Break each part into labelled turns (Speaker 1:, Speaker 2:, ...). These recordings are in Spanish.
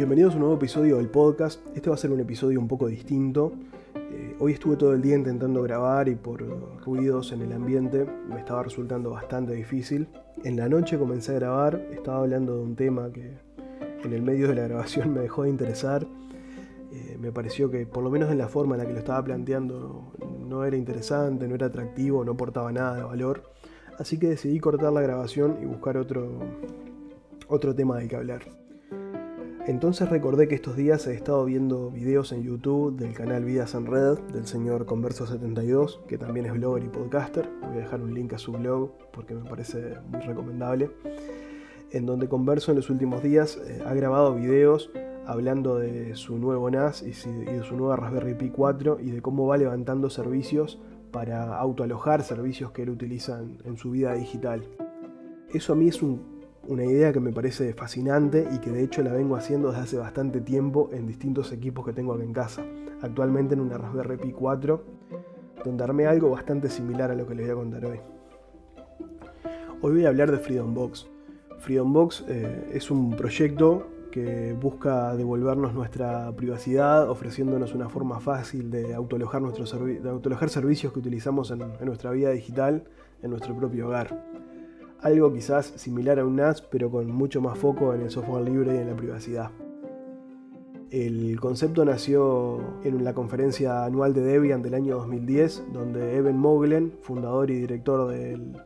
Speaker 1: Bienvenidos a un nuevo episodio del podcast. Este va a ser un episodio un poco distinto. Eh, hoy estuve todo el día intentando grabar y por ruidos en el ambiente me estaba resultando bastante difícil. En la noche comencé a grabar, estaba hablando de un tema que en el medio de la grabación me dejó de interesar. Eh, me pareció que por lo menos en la forma en la que lo estaba planteando no era interesante, no era atractivo, no aportaba nada de valor. Así que decidí cortar la grabación y buscar otro, otro tema del que hablar. Entonces recordé que estos días he estado viendo videos en YouTube del canal Vidas en Red del señor Converso72, que también es blogger y podcaster. Voy a dejar un link a su blog porque me parece muy recomendable. En donde Converso en los últimos días eh, ha grabado videos hablando de su nuevo NAS y, de su nueva Raspberry Pi 4 y de cómo va levantando servicios para autoalojar servicios que él utiliza en su vida digital. Eso a mí es un una idea que me parece fascinante y que de hecho la vengo haciendo desde hace bastante tiempo en distintos equipos que tengo aquí en casa. Actualmente en una Raspberry Pi 4, donde armé algo bastante similar a lo que les voy a contar hoy. Hoy voy a hablar de FreedomBox. FreedomBox eh, es un proyecto que busca devolvernos nuestra privacidad, ofreciéndonos una forma fácil de autoalojar, de servicios que utilizamos en nuestra vida digital, en nuestro propio hogar algo quizás similar a un NAS, pero con mucho más foco en el software libre y en la privacidad. El concepto nació en la conferencia anual de Debian del año 2010, donde Evan Moglen, fundador y director del,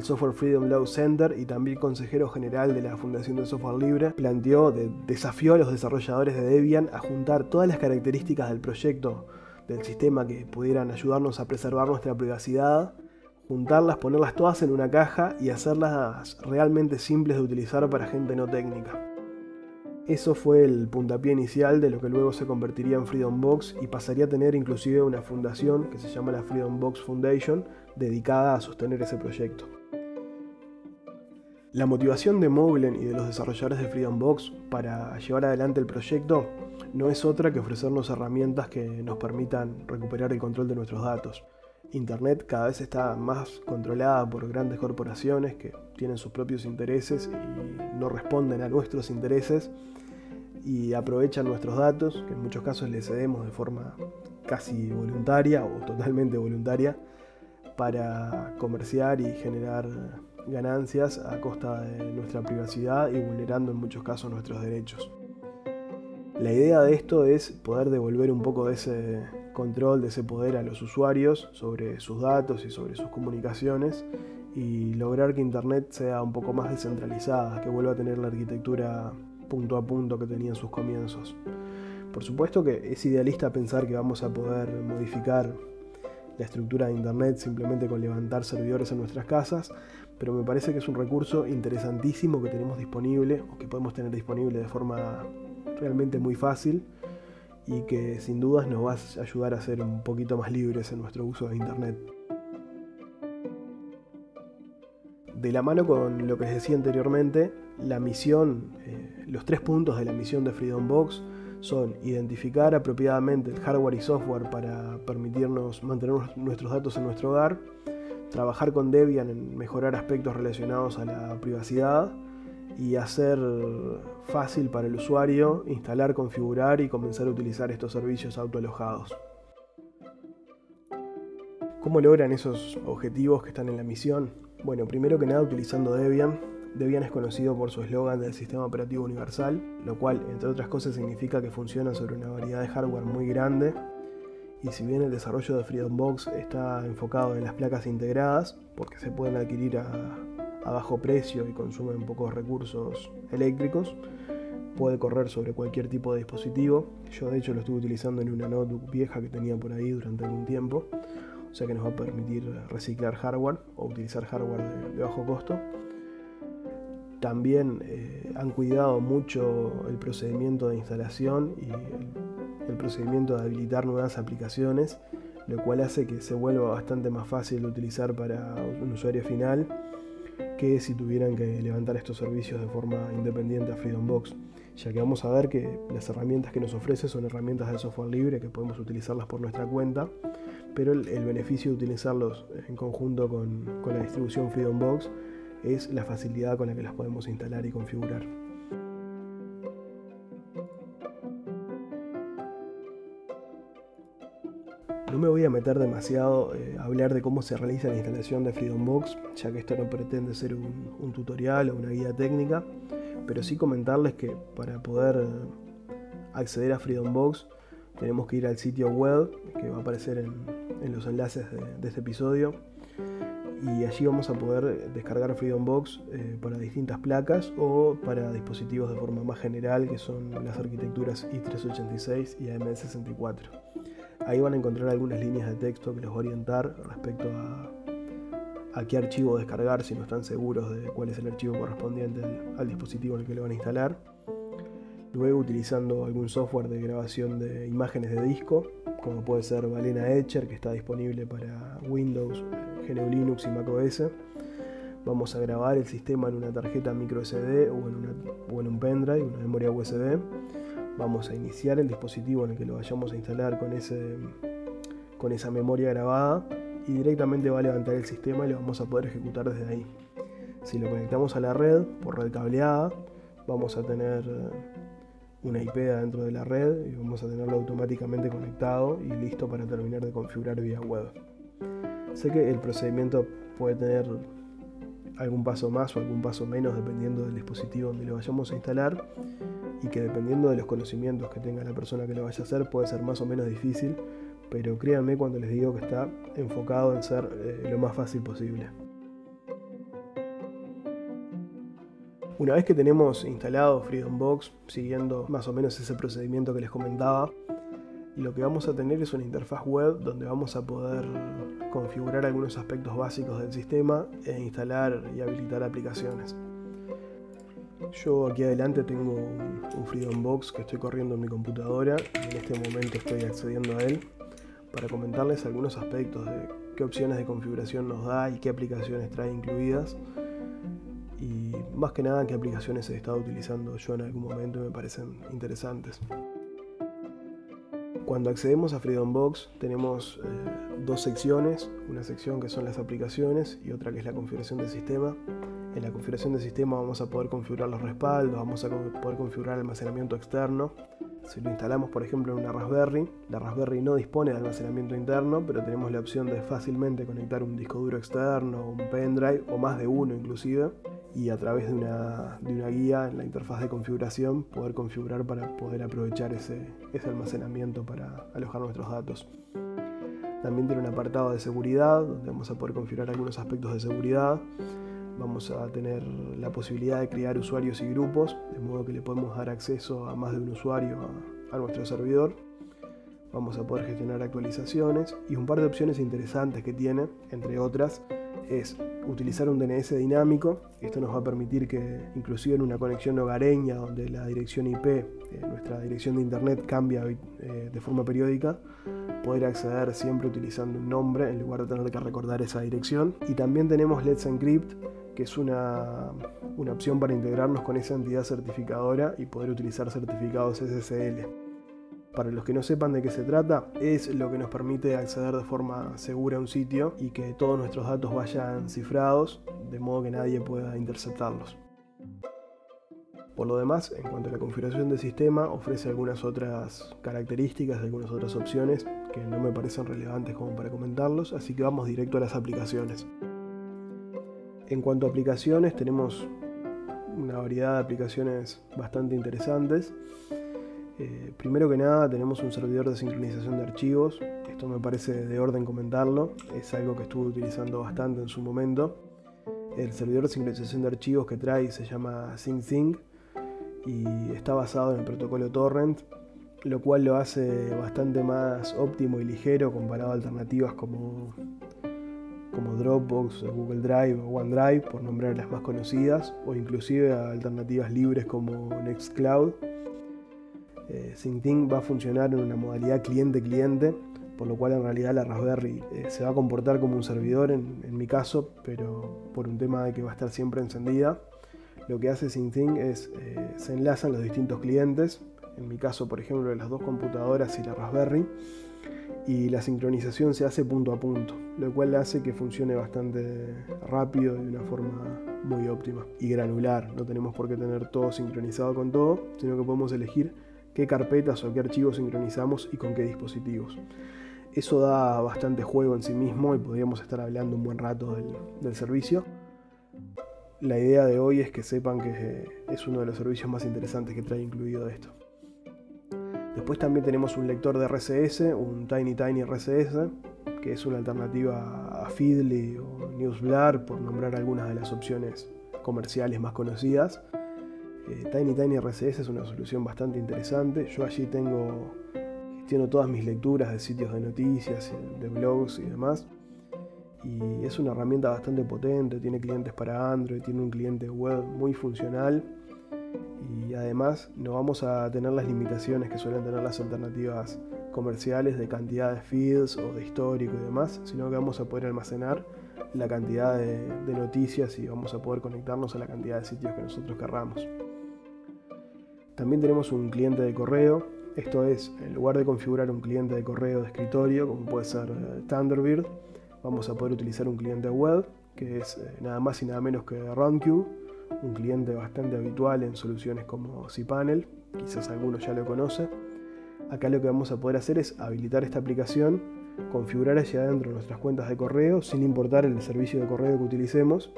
Speaker 1: Software Freedom Law Center y también consejero general de la Fundación del Software Libre, planteó, desafió a los desarrolladores de Debian a juntar todas las características del proyecto del sistema que pudieran ayudarnos a preservar nuestra privacidad juntarlas, ponerlas todas en una caja y hacerlas realmente simples de utilizar para gente no técnica. Eso fue el puntapié inicial de lo que luego se convertiría en Freedom Box y pasaría a tener inclusive una fundación que se llama la Freedom Box Foundation dedicada a sostener ese proyecto. La motivación de Moglen y de los desarrolladores de Freedom Box para llevar adelante el proyecto no es otra que ofrecernos herramientas que nos permitan recuperar el control de nuestros datos. Internet cada vez está más controlada por grandes corporaciones que tienen sus propios intereses y no responden a nuestros intereses y aprovechan nuestros datos, que en muchos casos les cedemos de forma casi voluntaria o totalmente voluntaria, para comerciar y generar ganancias a costa de nuestra privacidad y vulnerando en muchos casos nuestros derechos. La idea de esto es poder devolver un poco de ese control, de ese poder a los usuarios sobre sus datos y sobre sus comunicaciones y lograr que Internet sea un poco más descentralizada, que vuelva a tener la arquitectura punto a punto que tenía en sus comienzos. Por supuesto que es idealista pensar que vamos a poder modificar la estructura de Internet simplemente con levantar servidores en nuestras casas, pero me parece que es un recurso interesantísimo que tenemos disponible o que podemos tener disponible de forma realmente muy fácil y que sin dudas nos va a ayudar a ser un poquito más libres en nuestro uso de Internet. De la mano con lo que les decía anteriormente, la misión, eh, los tres puntos de la misión de Freedom Box son identificar apropiadamente el hardware y software para permitirnos mantener nuestros datos en nuestro hogar, trabajar con Debian en mejorar aspectos relacionados a la privacidad, y hacer fácil para el usuario instalar, configurar y comenzar a utilizar estos servicios autoalojados. ¿Cómo logran esos objetivos que están en la misión? Bueno, primero que nada utilizando Debian. Debian es conocido por su eslogan del sistema operativo universal, lo cual, entre otras cosas, significa que funciona sobre una variedad de hardware muy grande. Y si bien el desarrollo de Freedom Box está enfocado en las placas integradas, porque se pueden adquirir a, a bajo precio y consumen pocos recursos eléctricos. Puede correr sobre cualquier tipo de dispositivo. Yo de hecho lo estuve utilizando en una notebook vieja que tenía por ahí durante algún tiempo. O sea que nos va a permitir reciclar hardware o utilizar hardware de, bajo costo. También eh, han cuidado mucho el procedimiento de instalación y el procedimiento de habilitar nuevas aplicaciones, lo cual hace que se vuelva bastante más fácil de utilizar para un usuario final si tuvieran que levantar estos servicios de forma independiente a Freedom Box, ya que vamos a ver que las herramientas que nos ofrece son herramientas de software libre que podemos utilizarlas por nuestra cuenta, pero el, beneficio de utilizarlos en conjunto con, con la distribución Freedom Box es la facilidad con la que las podemos instalar y configurar. No me voy a meter demasiado eh, a hablar de cómo se realiza la instalación de FreedomBox, ya que esto no pretende ser un, tutorial o una guía técnica, pero sí comentarles que para poder acceder a FreedomBox tenemos que ir al sitio web que va a aparecer en, los enlaces de este episodio y allí vamos a poder descargar FreedomBox eh, para distintas placas o para dispositivos de forma más general que son las arquitecturas i386 y AMD64. Ahí van a encontrar algunas líneas de texto que les va a orientar respecto a, qué archivo descargar si no están seguros de cuál es el archivo correspondiente al, dispositivo en el que lo van a instalar. Luego utilizando algún software de grabación de imágenes de disco, como puede ser Valena Etcher, que está disponible para Windows, GNU Linux y macOS. Vamos a grabar el sistema en una tarjeta micro SD o en, en un pendrive, una memoria USB. Vamos a iniciar el dispositivo en el que lo vayamos a instalar con, ese, con esa memoria grabada y directamente va a levantar el sistema y lo vamos a poder ejecutar desde ahí. Si lo conectamos a la red por red cableada, vamos a tener una IP dentro de la red y vamos a tenerlo automáticamente conectado y listo para terminar de configurar vía web. Sé que el procedimiento puede tener algún paso más o algún paso menos dependiendo del dispositivo donde lo vayamos a instalar y que dependiendo de los conocimientos que tenga la persona que lo vaya a hacer puede ser más o menos difícil, pero créanme cuando les digo que está enfocado en ser eh, lo más fácil posible. Una vez que tenemos instalado Freedom Box, siguiendo más o menos ese procedimiento que les comentaba, lo que vamos a tener es una interfaz web donde vamos a poder configurar algunos aspectos básicos del sistema e instalar y habilitar aplicaciones. Yo aquí adelante tengo un, Freedom Box que estoy corriendo en mi computadora y en este momento estoy accediendo a él para comentarles algunos aspectos de qué opciones de configuración nos da y qué aplicaciones trae incluidas y más que nada qué aplicaciones he estado utilizando yo en algún momento y me parecen interesantes. Cuando accedemos a Freedom Box tenemos eh, dos secciones, una sección que son las aplicaciones y otra que es la configuración del sistema. En la configuración del sistema vamos a poder configurar los respaldos, vamos a poder configurar almacenamiento externo. Si lo instalamos por ejemplo en una Raspberry, la Raspberry no dispone de almacenamiento interno, pero tenemos la opción de fácilmente conectar un disco duro externo, un pendrive o más de uno inclusive y a través de una, guía en la interfaz de configuración poder configurar para poder aprovechar ese, ese almacenamiento para alojar nuestros datos. También tiene un apartado de seguridad donde vamos a poder configurar algunos aspectos de seguridad. Vamos a tener la posibilidad de crear usuarios y grupos, de modo que le podemos dar acceso a más de un usuario a nuestro servidor. Vamos a poder gestionar actualizaciones y un par de opciones interesantes que tiene, entre otras, es utilizar un DNS dinámico. Esto nos va a permitir que, inclusive en una conexión hogareña donde la dirección IP, eh, nuestra dirección de internet cambia eh, de forma periódica, poder acceder siempre utilizando un nombre en lugar de tener que recordar esa dirección. Y también tenemos Let's Encrypt, que es una, una opción para integrarnos con esa entidad certificadora y poder utilizar certificados SSL. Para los que no sepan de qué se trata, es lo que nos permite acceder de forma segura a un sitio y que todos nuestros datos vayan cifrados, de modo que nadie pueda interceptarlos. Por lo demás, en cuanto a la configuración del sistema, ofrece algunas otras características, algunas otras opciones que no me parecen relevantes como para comentarlos, así que vamos directo a las aplicaciones. En cuanto a aplicaciones, tenemos una variedad de aplicaciones bastante interesantes. Eh, primero que nada tenemos un servidor de sincronización de archivos, esto me parece de orden comentarlo, es algo que estuve utilizando bastante en su momento. El servidor de sincronización de archivos que trae se llama SyncSync y está basado en el protocolo Torrent, lo cual lo hace bastante más óptimo y ligero comparado a alternativas como, como Dropbox, Google Drive o OneDrive, por nombrar las más conocidas, o inclusive a alternativas libres como Nextcloud eh, va a funcionar en una modalidad cliente-cliente, por lo cual en realidad la Raspberry eh, se va a comportar como un servidor en, mi caso, pero por un tema de que va a estar siempre encendida. Lo que hace SyncThing es eh, se enlazan los distintos clientes, en mi caso por ejemplo de las dos computadoras y la Raspberry, y la sincronización se hace punto a punto, lo cual hace que funcione bastante rápido y de una forma muy óptima y granular. No tenemos por qué tener todo sincronizado con todo, sino que podemos elegir qué carpetas o qué archivos sincronizamos y con qué dispositivos. Eso da bastante juego en sí mismo y podríamos estar hablando un buen rato del, servicio. La idea de hoy es que sepan que es uno de los servicios más interesantes que trae incluido esto. Después también tenemos un lector de RCS, un Tiny Tiny RCS, que es una alternativa a Feedly o Newsblur, por nombrar algunas de las opciones comerciales más conocidas. Eh, Tiny Tiny RCS es una solución bastante interesante. Yo allí tengo, gestiono todas mis lecturas de sitios de noticias, de blogs y demás. Y es una herramienta bastante potente, tiene clientes para Android, tiene un cliente web muy funcional y además no vamos a tener las limitaciones que suelen tener las alternativas comerciales de cantidad de feeds o de histórico y demás, sino que vamos a poder almacenar la cantidad de, de, noticias y vamos a poder conectarnos a la cantidad de sitios que nosotros querramos. También tenemos un cliente de correo, esto es, en lugar de configurar un cliente de correo de escritorio, como puede ser eh, Thunderbird, vamos a poder utilizar un cliente web, que es eh, nada más y nada menos que RunQ, un cliente bastante habitual en soluciones como cPanel, quizás algunos ya lo conocen. Acá lo que vamos a poder hacer es habilitar esta aplicación, configurar hacia adentro nuestras cuentas de correo sin importar el servicio de correo que utilicemos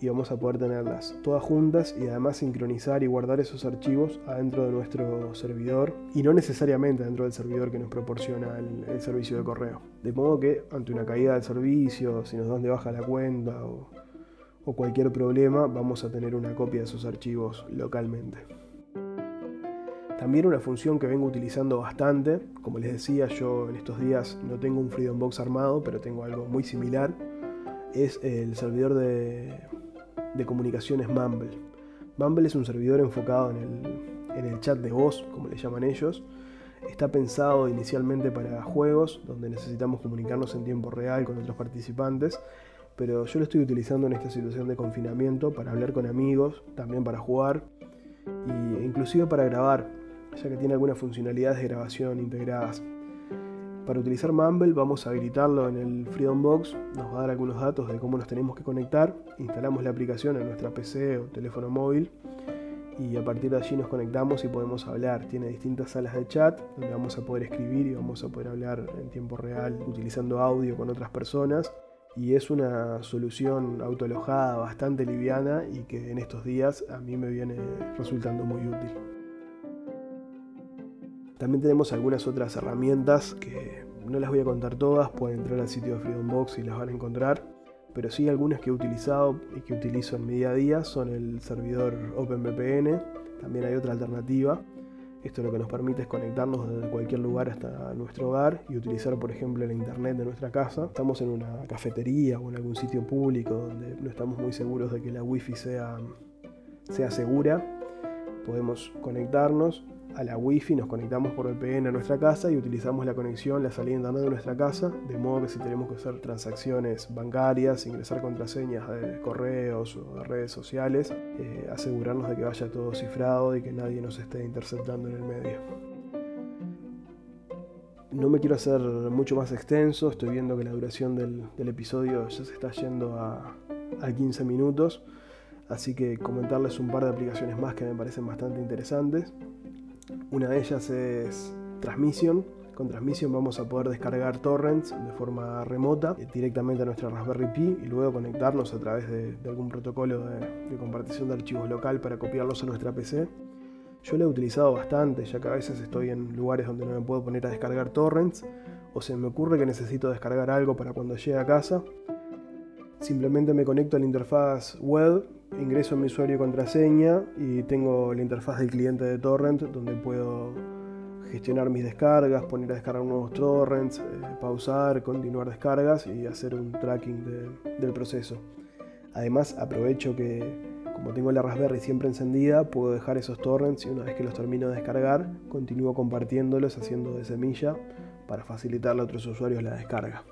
Speaker 1: y vamos a poder tenerlas todas juntas y además sincronizar y guardar esos archivos adentro de nuestro servidor y no necesariamente dentro del servidor que nos proporciona el, servicio de correo. De modo que ante una caída del servicio, si nos dan de baja la cuenta o, o cualquier problema, vamos a tener una copia de esos archivos localmente. También una función que vengo utilizando bastante, como les decía, yo en estos días no tengo un Freedom Box armado, pero tengo algo muy similar, es el servidor de de comunicaciones Mumble. Mumble es un servidor enfocado en el, chat de voz, como le llaman ellos. Está pensado inicialmente para juegos, donde necesitamos comunicarnos en tiempo real con otros participantes, pero yo lo estoy utilizando en esta situación de confinamiento para hablar con amigos, también para jugar e inclusive para grabar, ya que tiene algunas funcionalidades de grabación integradas. Para utilizar Mumble vamos a habilitarlo en el Freedom Box, nos va a dar algunos datos de cómo nos tenemos que conectar, instalamos la aplicación en nuestra PC o teléfono móvil y a partir de allí nos conectamos y podemos hablar. Tiene distintas salas de chat donde vamos a poder escribir y vamos a poder hablar en tiempo real utilizando audio con otras personas y es una solución autoalojada bastante liviana y que en estos días a mí me viene resultando muy útil. También tenemos algunas otras herramientas que no las voy a contar todas, pueden entrar al sitio de Freedom Box y las van a encontrar, pero sí algunas que he utilizado y que utilizo en mi día a día son el servidor OpenVPN, también hay otra alternativa. Esto lo que nos permite es conectarnos desde cualquier lugar hasta nuestro hogar y utilizar, por ejemplo, el internet de nuestra casa. Estamos en una cafetería o en algún sitio público donde no estamos muy seguros de que la wifi sea, sea segura. Podemos conectarnos a la wifi, nos conectamos por VPN a nuestra casa y utilizamos la conexión, la salida internet de nuestra casa, de modo que si tenemos que hacer transacciones bancarias, ingresar contraseñas de correos o de redes sociales, eh, asegurarnos de que vaya todo cifrado y que nadie nos esté interceptando en el medio. No me quiero hacer mucho más extenso, estoy viendo que la duración del, episodio ya se está yendo a, a 15 minutos, así que comentarles un par de aplicaciones más que me parecen bastante interesantes. Una de ellas es Transmission. Con Transmission vamos a poder descargar torrents de forma remota eh, directamente a nuestra Raspberry Pi y luego conectarnos a través de, algún protocolo de, compartición de archivos local para copiarlos a nuestra PC. Yo lo he utilizado bastante, ya que a veces estoy en lugares donde no me puedo poner a descargar torrents o se me ocurre que necesito descargar algo para cuando llegue a casa. Simplemente me conecto a la interfaz web ingreso mi usuario y contraseña y tengo la interfaz del cliente de torrent donde puedo gestionar mis descargas, poner a descargar nuevos torrents, eh, pausar, continuar descargas y hacer un tracking del proceso. Además aprovecho que como tengo la Raspberry siempre encendida, puedo dejar esos torrents y una vez que los termino de descargar, continúo compartiéndolos haciendo de semilla para facilitarle a otros usuarios la descarga.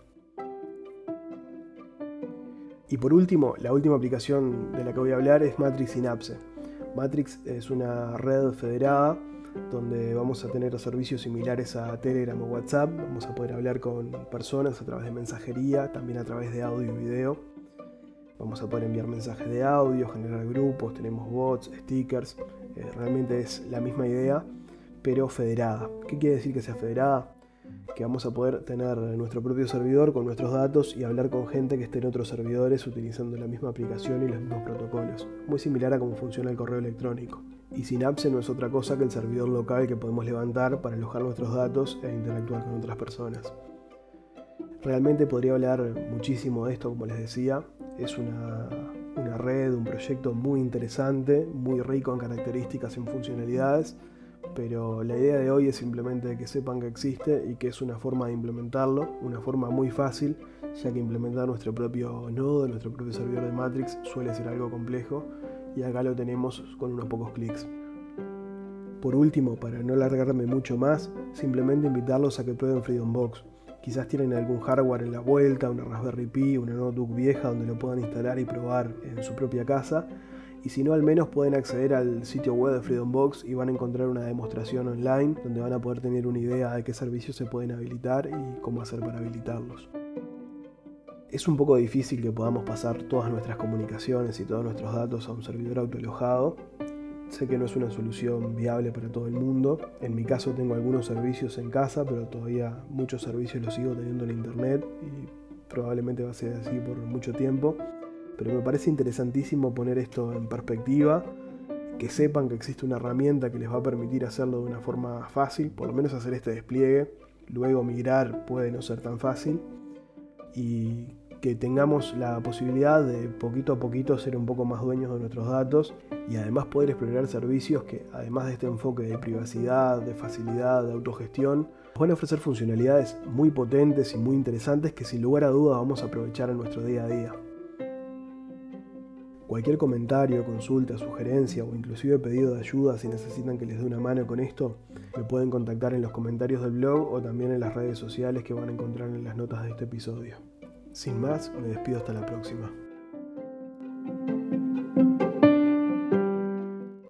Speaker 1: Y por último, la última aplicación de la que voy a hablar es Matrix Synapse. Matrix es una red federada donde vamos a tener servicios similares a Telegram o WhatsApp. Vamos a poder hablar con personas a través de mensajería, también a través de audio y video. Vamos a poder enviar mensajes de audio, generar grupos, tenemos bots, stickers. Eh, realmente es la misma idea, pero federada. ¿Qué quiere decir que sea federada? Que vamos a poder tener nuestro propio servidor con nuestros datos y hablar con gente que esté en otros servidores utilizando la misma aplicación y los mismos protocolos, muy similar a cómo funciona el correo electrónico. Y Synapse no es otra cosa que el servidor local que podemos levantar para alojar nuestros datos e interactuar con otras personas. Realmente podría hablar muchísimo de esto, como les decía. Es una, una red, un proyecto muy interesante, muy rico en características y en funcionalidades pero la idea de hoy es simplemente que sepan que existe y que es una forma de implementarlo, una forma muy fácil, ya que implementar nuestro propio nodo, nuestro propio servidor de Matrix suele ser algo complejo y acá lo tenemos con unos pocos clics. Por último, para no alargarme mucho más, simplemente invitarlos a que prueben FreedomBox. Quizás tienen algún hardware en la vuelta, una Raspberry Pi, una notebook vieja donde lo puedan instalar y probar en su propia casa y si no al menos pueden acceder al sitio web de FreedomBox y van a encontrar una demostración online donde van a poder tener una idea de qué servicios se pueden habilitar y cómo hacer para habilitarlos. Es un poco difícil que podamos pasar todas nuestras comunicaciones y todos nuestros datos a un servidor autoalojado. Sé que no es una solución viable para todo el mundo. En mi caso tengo algunos servicios en casa, pero todavía muchos servicios los sigo teniendo en internet y probablemente va a ser así por mucho tiempo pero me parece interesantísimo poner esto en perspectiva, que sepan que existe una herramienta que les va a permitir hacerlo de una forma fácil, por lo menos hacer este despliegue, luego migrar puede no ser tan fácil, y que tengamos la posibilidad de poquito a poquito ser un poco más dueños de nuestros datos y además poder explorar servicios que además de este enfoque de privacidad, de facilidad, de autogestión, van a ofrecer funcionalidades muy potentes y muy interesantes que sin lugar a dudas vamos a aprovechar en nuestro día a día. Cualquier comentario, consulta, sugerencia o inclusive pedido de ayuda si necesitan que les dé una mano con esto, me pueden contactar en los comentarios del blog o también en las redes sociales que van a encontrar en las notas de este episodio. Sin más, me despido hasta la próxima.